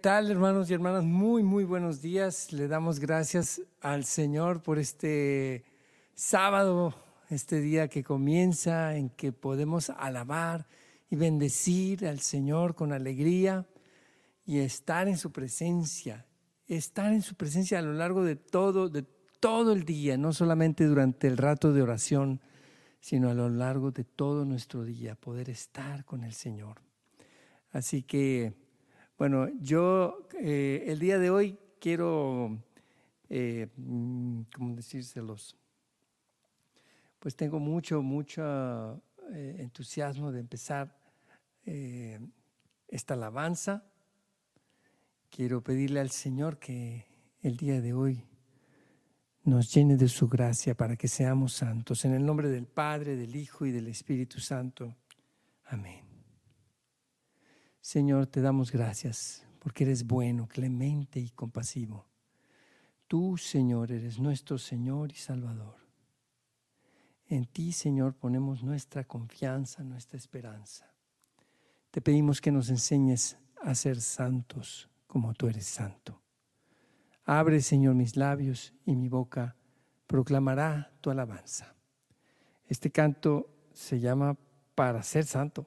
¿Qué tal, hermanos y hermanas? Muy, muy buenos días. Le damos gracias al Señor por este sábado, este día que comienza, en que podemos alabar y bendecir al Señor con alegría y estar en su presencia, estar en su presencia a lo largo de todo, de todo el día, no solamente durante el rato de oración, sino a lo largo de todo nuestro día, poder estar con el Señor. Así que bueno, yo eh, el día de hoy quiero, eh, mm, ¿cómo decírselos? Pues tengo mucho, mucho eh, entusiasmo de empezar esta alabanza. Quiero pedirle al Señor que el día de hoy nos llene de su gracia para que seamos santos. En el nombre del Padre, del Hijo y del Espíritu Santo. Amén. Señor, te damos gracias porque eres bueno, clemente y compasivo. Tú, Señor, eres nuestro Señor y Salvador. En ti, Señor, ponemos nuestra confianza, nuestra esperanza. Te pedimos que nos enseñes a ser santos como tú eres santo. Abre, Señor, mis labios y mi boca proclamará tu alabanza. Este canto se llama Para ser santo.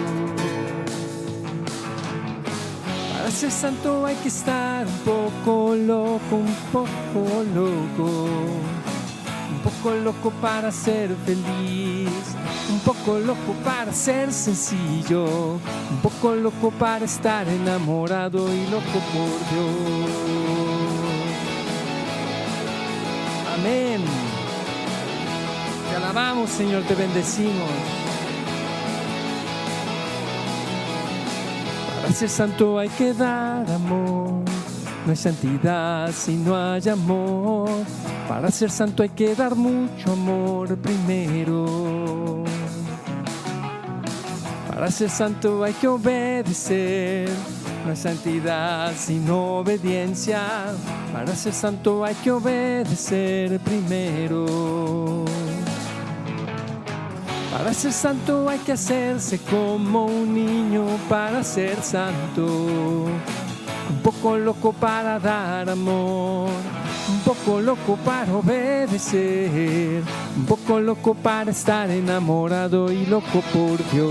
Ser santo hay que estar un poco loco, un poco loco. Un poco loco para ser feliz, un poco loco para ser sencillo, un poco loco para estar enamorado y loco por Dios. Amén. Te alabamos, Señor, te bendecimos. Para ser santo hay que dar amor. No hay santidad si no hay amor. Para ser santo hay que dar mucho amor primero. Para ser santo hay que obedecer. No hay santidad sino obediencia. Para ser santo hay que obedecer primero. Para ser santo hay que hacerse como un niño para ser santo. Un poco loco para dar amor, un poco loco para obedecer, un poco loco para estar enamorado y loco por Dios.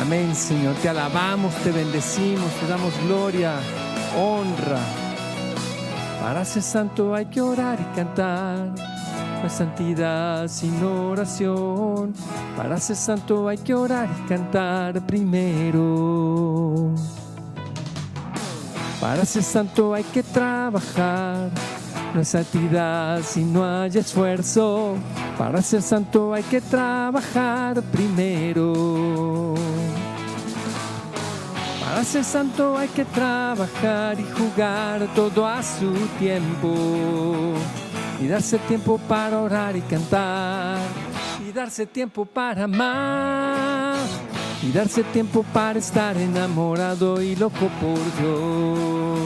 Amén, Señor. Te alabamos, te bendecimos, te damos gloria, honra. Para ser santo hay que orar y cantar. No hay santidad sin oración. Para ser santo hay que orar y cantar primero. Para ser santo hay que trabajar. No hay santidad si no hay esfuerzo. Para ser santo hay que trabajar primero. Para ser santo hay que trabajar y jugar todo a su tiempo. Y darse tiempo para orar y cantar. Y darse tiempo para amar. Y darse tiempo para estar enamorado y loco por Dios.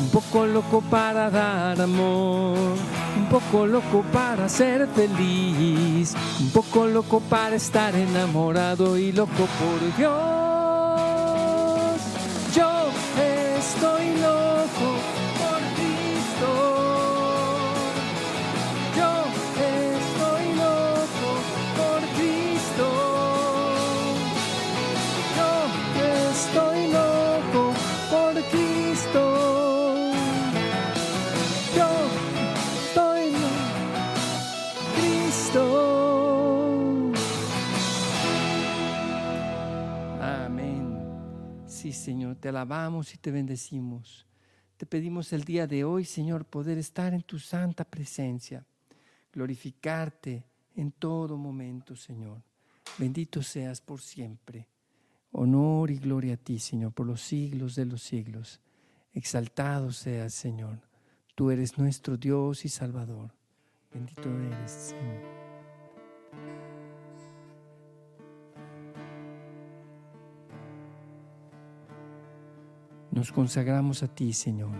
Un poco loco para dar amor. Un poco loco para ser feliz. Un poco loco para estar enamorado y loco por Dios. Te alabamos y te bendecimos. Te pedimos el día de hoy, Señor, poder estar en tu santa presencia, glorificarte en todo momento, Señor. Bendito seas por siempre. Honor y gloria a ti, Señor, por los siglos de los siglos. Exaltado seas, Señor. Tú eres nuestro Dios y Salvador. Bendito eres, Señor. Nos consagramos a ti, Señor,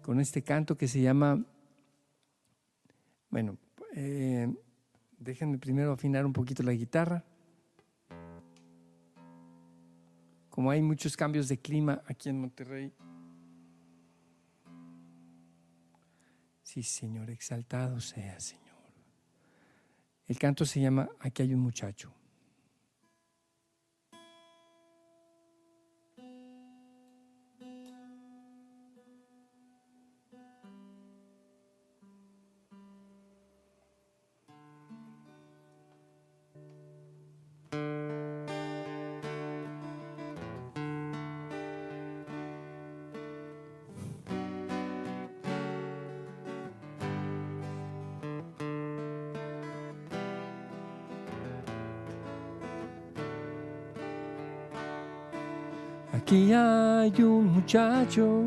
con este canto que se llama, bueno, eh, déjenme primero afinar un poquito la guitarra. Como hay muchos cambios de clima aquí en Monterrey. Sí, Señor, exaltado sea, Señor. El canto se llama Aquí hay un muchacho. Aquí hay un muchacho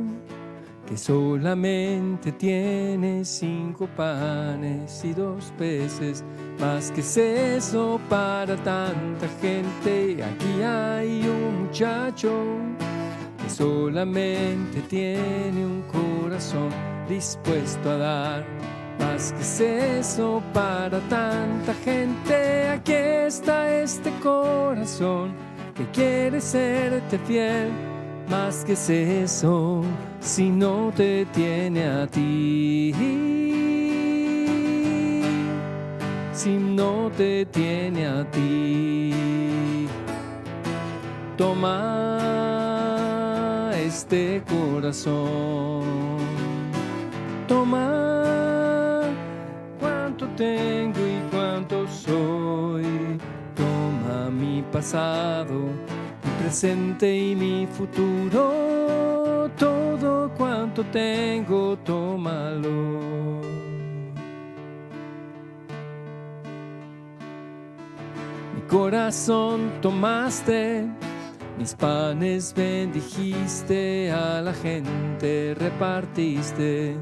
que solamente tiene cinco panes y dos peces, más que es eso para tanta gente. Aquí hay un muchacho que solamente tiene un corazón dispuesto a dar, más que es eso para tanta gente. Aquí está este corazón que quiere serte fiel, más que es eso, si no te tiene a ti. Si no te tiene a ti, toma este corazón, toma cuánto tengo y cuánto soy mi pasado, mi presente y mi futuro, todo cuanto tengo, tómalo. Mi corazón tomaste, mis panes bendijiste, a la gente repartiste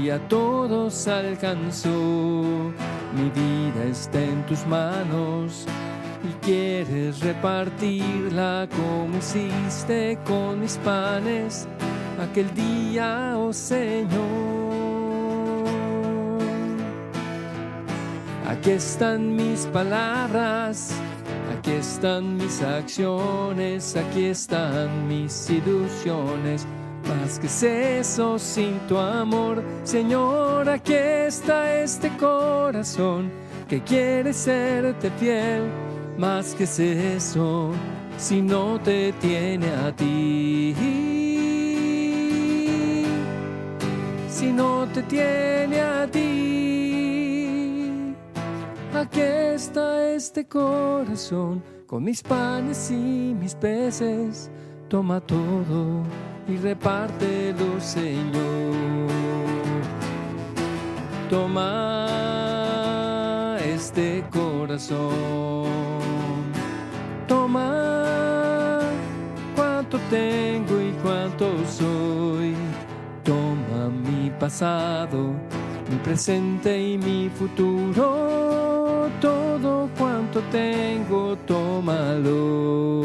y a todos alcanzó. Mi vida está en tus manos quieres repartirla como hiciste con mis panes aquel día, oh Señor. Aquí están mis palabras, aquí están mis acciones, aquí están mis ilusiones. Más que es eso sin tu amor, Señor, aquí está este corazón que quiere serte fiel más que es eso si no te tiene a ti. Si no te tiene a ti. Aquí está este corazón con mis panes y mis peces. Toma todo y repártelo, Señor. Toma este corazón Toma cuánto tengo y cuánto soy. Toma mi pasado, mi presente y mi futuro. Todo cuanto tengo, tómalo.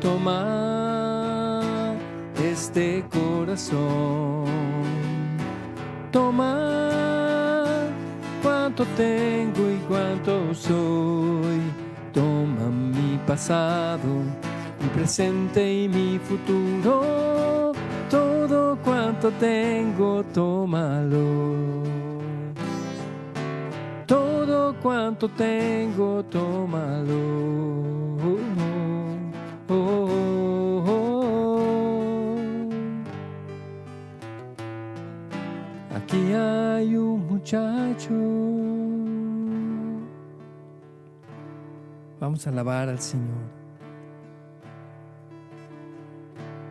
Toma este corazón. Toma cuánto tengo y cuánto soy pasado, mi presente y mi futuro, todo cuanto tengo, tómalo. Todo cuanto tengo, tómalo. Oh, oh, Aquí hay un muchacho Vamos a alabar al Señor.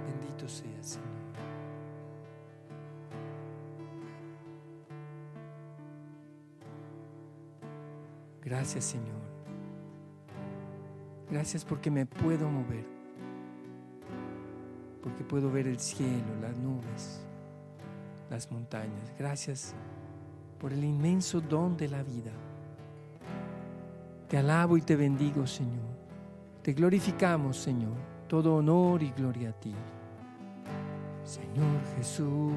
Bendito sea, Señor. Gracias, Señor. Gracias porque me puedo mover. Porque puedo ver el cielo, las nubes, las montañas. Gracias por el inmenso don de la vida. Te alabo y te bendigo, Señor. Te glorificamos, Señor. Todo honor y gloria a ti. Señor Jesús,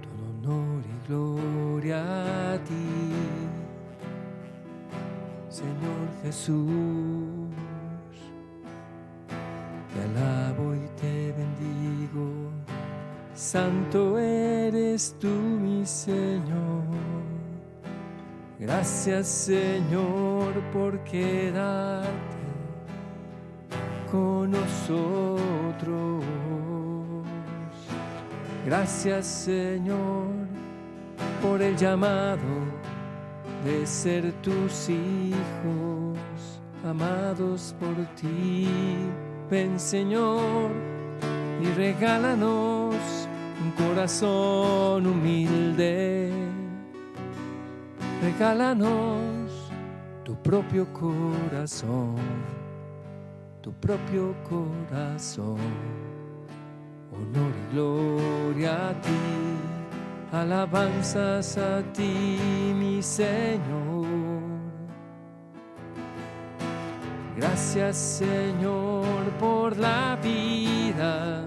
todo honor y gloria a ti. Señor Jesús, te alabo y te bendigo. Santo eres tú, mi. Gracias, Señor, por quedarte con nosotros. Gracias, Señor, por el llamado de ser tus hijos, amados por ti. Ven Señor y regálanos un corazón humilde. Regálanos tu propio corazón, tu propio corazón. Honor y gloria a ti alabanzas a ti, mi Señor. Gracias, Señor, por la vida.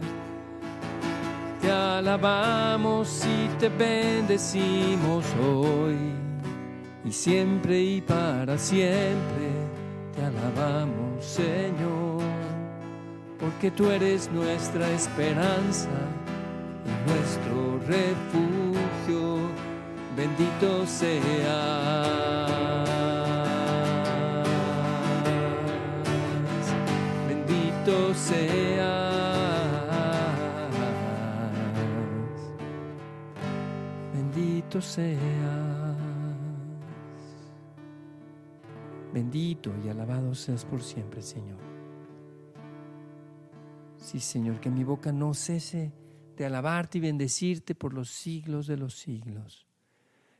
Te alabamos y te bendecimos hoy y siempre y para siempre. Te alabamos, Señor, porque tú eres nuestra esperanza y nuestro refugio. Bendito seas, bendito seas, bendito seas, bendito y alabado seas por siempre, Señor. Sí, Señor, que mi boca no cese de alabarte y bendecirte por los siglos de los siglos.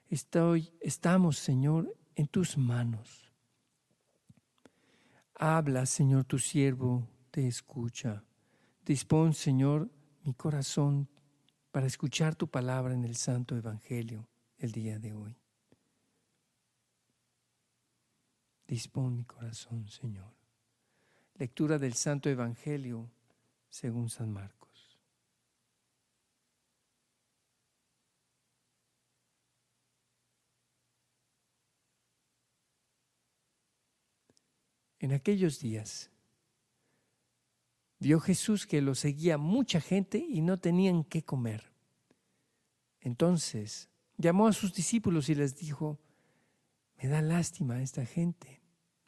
Estoy, estamos, Señor, en tus manos. Habla, Señor, tu siervo te escucha. Dispón, Señor, mi corazón para escuchar tu palabra en el Santo Evangelio el día de hoy. Dispón mi corazón, Señor. Lectura del Santo Evangelio según San Marcos. En aquellos días vio Jesús que lo seguía mucha gente y no tenían qué comer. Entonces llamó a sus discípulos y les dijo, me da lástima esta gente.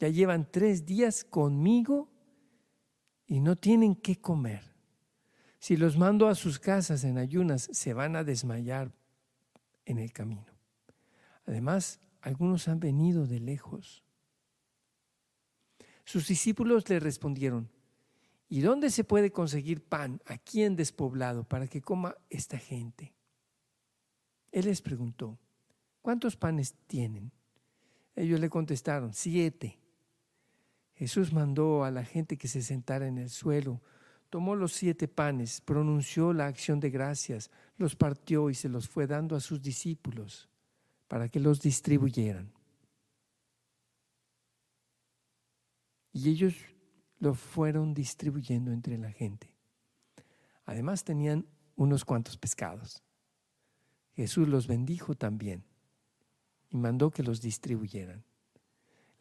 Ya llevan tres días conmigo y no tienen qué comer. Si los mando a sus casas en ayunas, se van a desmayar en el camino. Además, algunos han venido de lejos. Sus discípulos le respondieron, ¿y dónde se puede conseguir pan aquí en despoblado para que coma esta gente? Él les preguntó, ¿cuántos panes tienen? Ellos le contestaron, siete. Jesús mandó a la gente que se sentara en el suelo, tomó los siete panes, pronunció la acción de gracias, los partió y se los fue dando a sus discípulos para que los distribuyeran. Y ellos lo fueron distribuyendo entre la gente. Además tenían unos cuantos pescados. Jesús los bendijo también y mandó que los distribuyeran.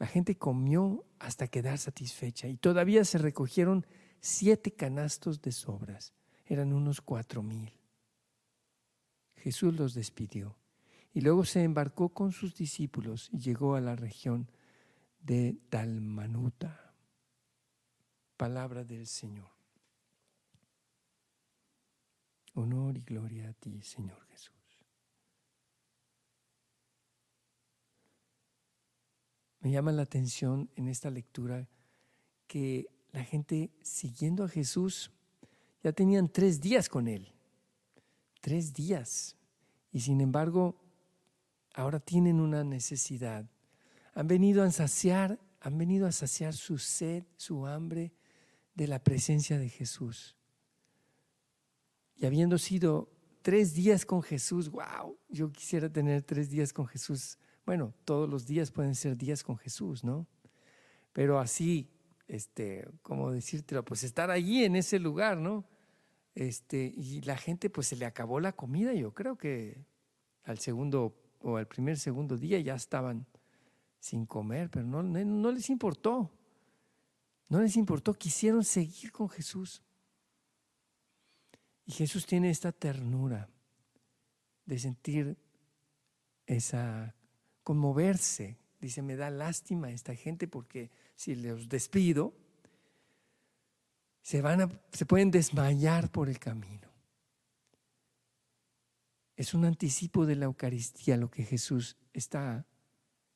La gente comió hasta quedar satisfecha y todavía se recogieron siete canastos de sobras. Eran unos cuatro mil. Jesús los despidió y luego se embarcó con sus discípulos y llegó a la región de Dalmanuta. Palabra del Señor. Honor y gloria a ti, Señor Jesús. Me llama la atención en esta lectura que la gente siguiendo a Jesús ya tenían tres días con él. Tres días. Y sin embargo, ahora tienen una necesidad. Han venido a saciar, han venido a saciar su sed, su hambre de la presencia de Jesús. Y habiendo sido tres días con Jesús, wow, yo quisiera tener tres días con Jesús. Bueno, todos los días pueden ser días con Jesús, ¿no? Pero así, este, como decírtelo, pues estar allí en ese lugar, ¿no? Este, y la gente pues se le acabó la comida, yo creo que al segundo o al primer segundo día ya estaban sin comer, pero no, no les importó. No les importó, quisieron seguir con Jesús. Y Jesús tiene esta ternura de sentir esa conmoverse. Dice, me da lástima esta gente porque si los despido, se, van se pueden desmayar por el camino. Es un anticipo de la Eucaristía lo que Jesús está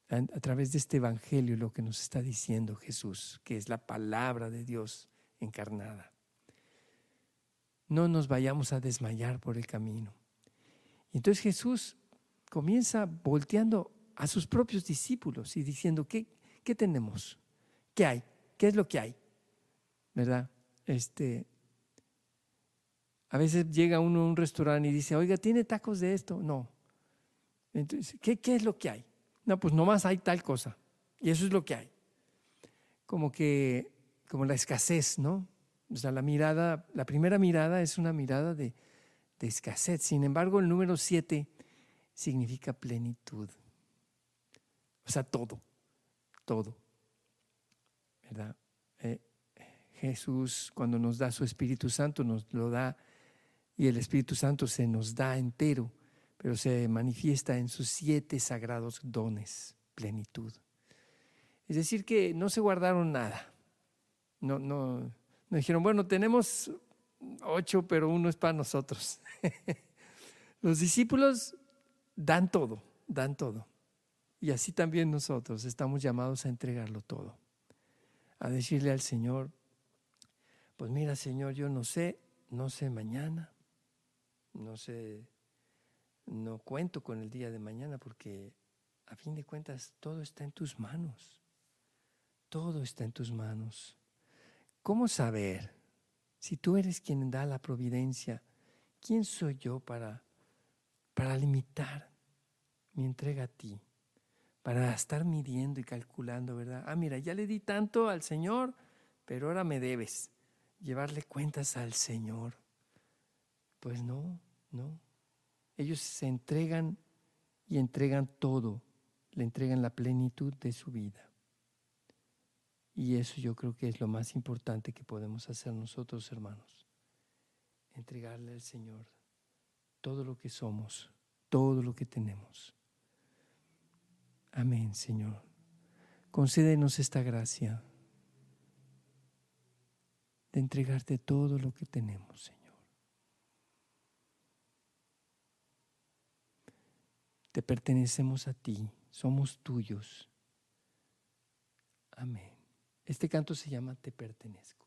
a, a través de este Evangelio, lo que nos está diciendo Jesús, que es la palabra de Dios encarnada. No nos vayamos a desmayar por el camino. Entonces Jesús comienza volteando a sus propios discípulos y diciendo, ¿qué, qué tenemos? ¿Qué hay? ¿Qué es lo que hay? ¿Verdad? Este, a veces llega uno a un restaurante y dice, oiga, ¿tiene tacos de esto? No. Entonces, ¿qué, ¿qué es lo que hay? No, pues nomás hay tal cosa. Y eso es lo que hay. Como que, como la escasez, ¿no? O sea, la mirada, la primera mirada es una mirada de, de escasez. Sin embargo, el número siete significa plenitud. O sea, todo, todo. ¿Verdad? Eh, Jesús cuando nos da su Espíritu Santo nos lo da y el Espíritu Santo se nos da entero, pero se manifiesta en sus siete sagrados dones, plenitud. Es decir, que no se guardaron nada. No, no, no dijeron, bueno, tenemos ocho, pero uno es para nosotros. Los discípulos dan todo, dan todo. Y así también nosotros estamos llamados a entregarlo todo, a decirle al Señor, pues mira Señor, yo no sé, no sé mañana, no sé, no cuento con el día de mañana porque a fin de cuentas todo está en tus manos, todo está en tus manos. ¿Cómo saber si tú eres quien da la providencia? ¿Quién soy yo para, para limitar mi entrega a ti? Para estar midiendo y calculando, ¿verdad? Ah, mira, ya le di tanto al Señor, pero ahora me debes llevarle cuentas al Señor. Pues no, no. Ellos se entregan y entregan todo, le entregan la plenitud de su vida. Y eso yo creo que es lo más importante que podemos hacer nosotros, hermanos. Entregarle al Señor todo lo que somos, todo lo que tenemos. Amén, Señor. Concédenos esta gracia de entregarte todo lo que tenemos, Señor. Te pertenecemos a ti, somos tuyos. Amén. Este canto se llama Te pertenezco.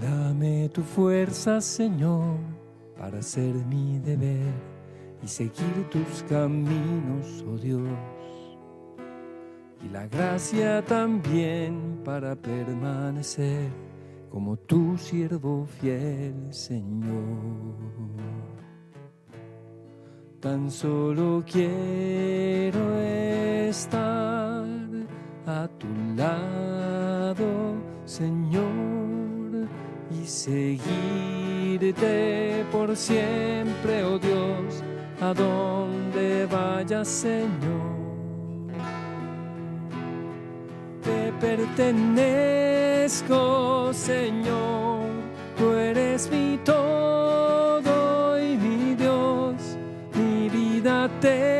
Dame tu fuerza, Señor, para hacer mi deber y seguir tus caminos, oh Dios. Y la gracia también para permanecer como tu siervo fiel, Señor. Tan solo quiero estar seguirte por siempre, oh Dios, a donde vayas, Señor. Te pertenezco, Señor, tú eres mi todo y mi Dios, mi vida te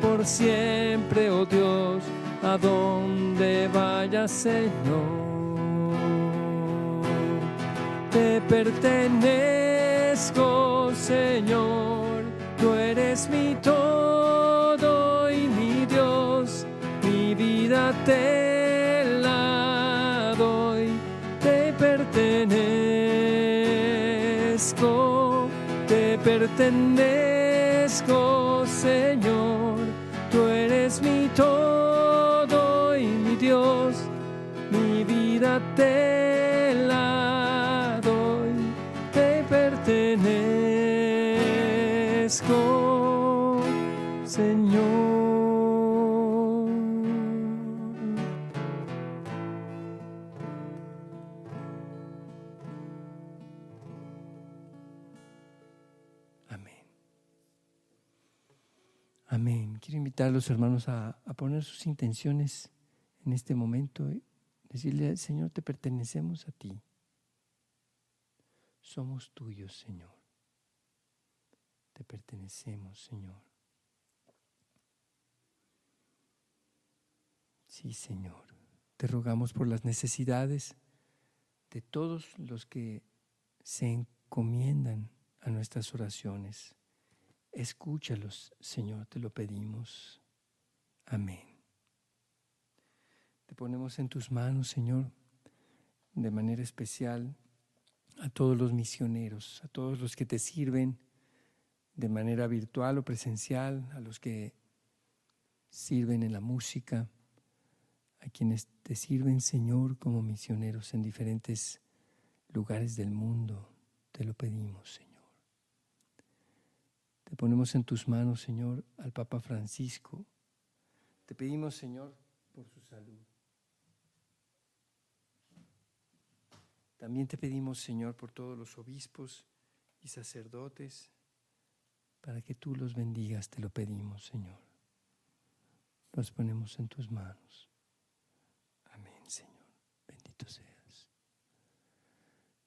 por siempre, oh Dios, a donde vaya, Señor. Te pertenezco, Señor, tú eres mi todo y mi Dios, mi vida te la doy, te pertenezco, te pertenezco, Señor, Señor. Amén. Amén. Quiero invitar a los hermanos a, a poner sus intenciones en este momento. y Decirle, Señor, te pertenecemos a ti. Somos tuyos, Señor. Te pertenecemos, Señor. Sí, Señor. Te rogamos por las necesidades de todos los que se encomiendan a nuestras oraciones. Escúchalos, Señor, te lo pedimos. Amén. Te ponemos en tus manos, Señor, de manera especial a todos los misioneros, a todos los que te sirven de manera virtual o presencial, a los que sirven en la música, a quienes te sirven, Señor, como misioneros en diferentes lugares del mundo. Te lo pedimos, Señor. Te ponemos en tus manos, Señor, al Papa Francisco. Te pedimos, Señor, por su salud. También te pedimos, Señor, por todos los obispos y sacerdotes, para que tú los bendigas, te lo pedimos, Señor. Los ponemos en tus manos. Amén, Señor. Bendito seas.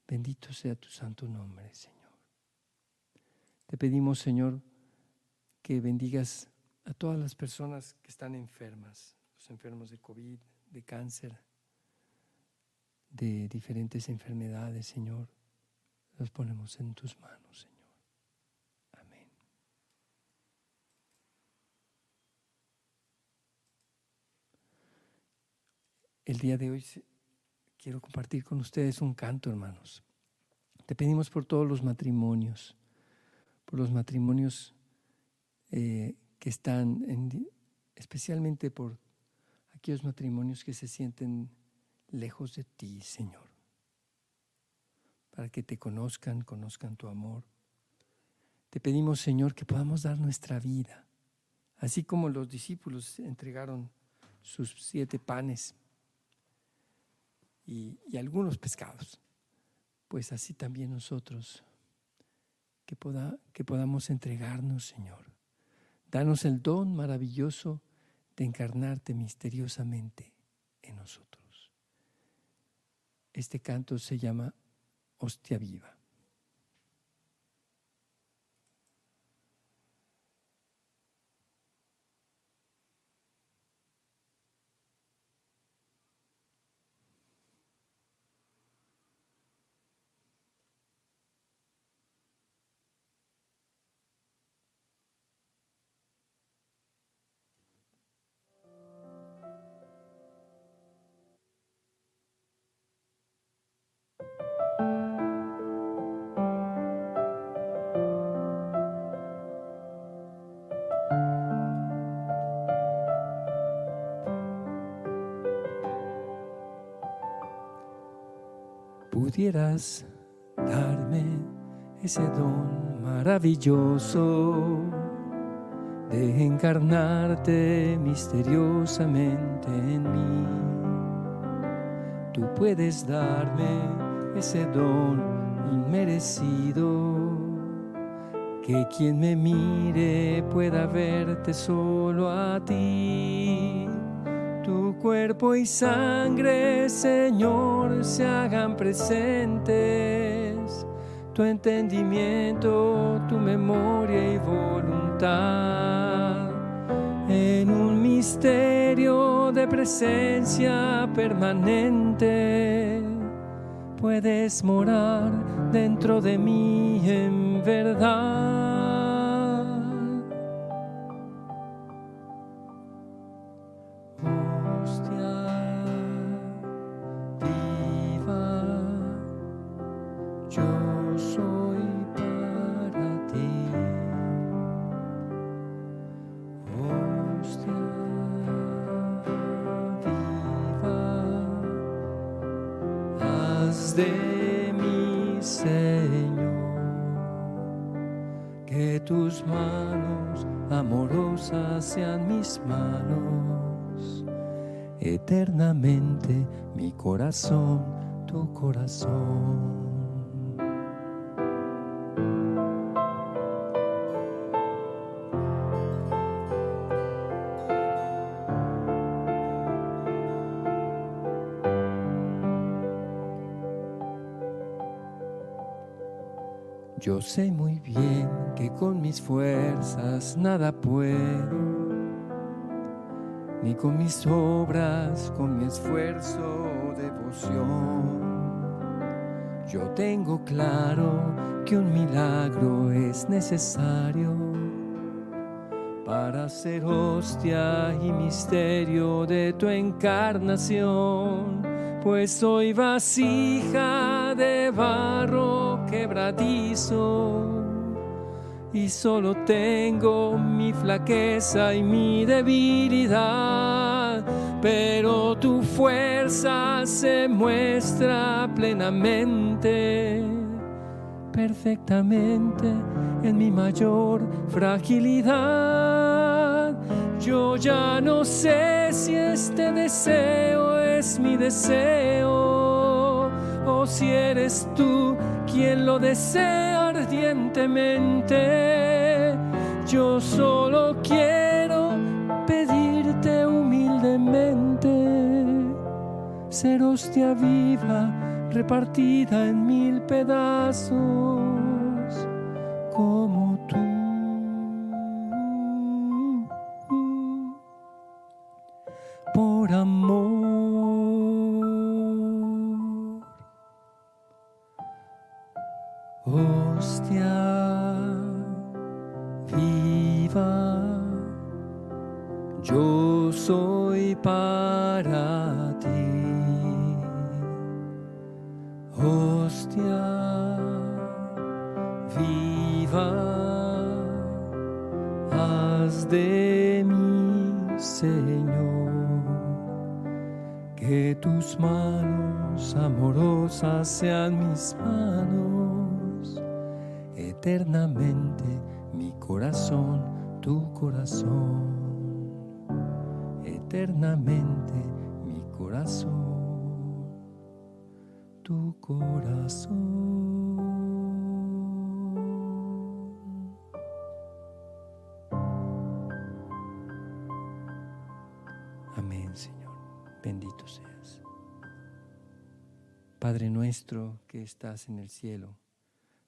Bendito sea tu santo nombre, Señor. Te pedimos, Señor, que bendigas a todas las personas que están enfermas, los enfermos de COVID, de cáncer, de diferentes enfermedades, Señor. Los ponemos en tus manos, Señor. El día de hoy quiero compartir con ustedes un canto, hermanos. Te pedimos por todos los matrimonios, por los matrimonios eh, que están, en, especialmente por aquellos matrimonios que se sienten lejos de ti, Señor, para que te conozcan, conozcan tu amor. Te pedimos, Señor, que podamos dar nuestra vida, así como los discípulos entregaron sus siete panes y, algunos pescados, pues así también nosotros, que, poda, que podamos entregarnos, Señor. Danos el don maravilloso de encarnarte misteriosamente en nosotros. Este canto se llama Hostia Viva. Pudieras darme ese don maravilloso de encarnarte misteriosamente en mí. Tú puedes darme ese don inmerecido, que quien me mire pueda verte solo a ti. Tu cuerpo y sangre, Señor, se hagan presentes tu entendimiento, tu memoria y voluntad en un misterio de presencia permanente. Puedes morar dentro de mí en verdad. Yo sé muy bien que con mis fuerzas nada puedo, ni con mis obras, con mi esfuerzo o devoción. Yo tengo claro que un milagro es necesario para ser hostia y misterio de tu encarnación, pues soy vasija de barro quebradizo y solo tengo mi flaqueza y mi debilidad, pero tu fuerza se muestra plenamente, perfectamente en mi mayor fragilidad. Yo ya no sé si este deseo es mi deseo si eres tú quien lo desea ardientemente. Yo solo quiero pedirte humildemente ser hostia viva repartida en mil pedazos como tú. Por amor. Hostia viva, yo soy para ti. Hostia viva, haz de mí, Señor, que tus manos amorosas sean mis manos eternamente mi corazón, tu corazón, eternamente mi corazón, tu corazón. Amén, Señor. Bendito seas. Padre nuestro que estás en el cielo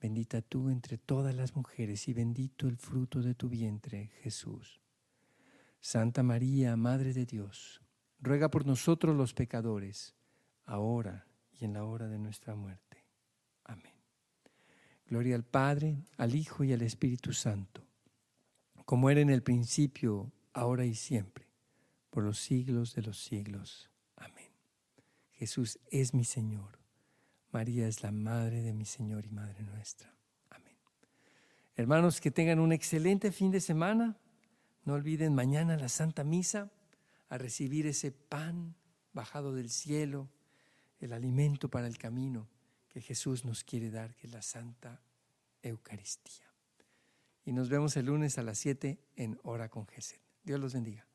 Bendita tú entre todas las mujeres y bendito el fruto de tu vientre, Jesús. Santa María, Madre de Dios, ruega por nosotros los pecadores, ahora y en la hora de nuestra muerte. Amén. Gloria al Padre, al Hijo y al Espíritu Santo, como era en el principio, ahora y siempre, por los siglos de los siglos. Amén. Jesús es mi Señor. María es la Madre de mi Señor y Madre nuestra. Amén. Hermanos, que tengan un excelente fin de semana. No olviden mañana la Santa Misa a recibir ese pan bajado del cielo, el alimento para el camino que Jesús nos quiere dar, que es la Santa Eucaristía. Y nos vemos el lunes a las 7 en Hora con Jesús. Dios los bendiga.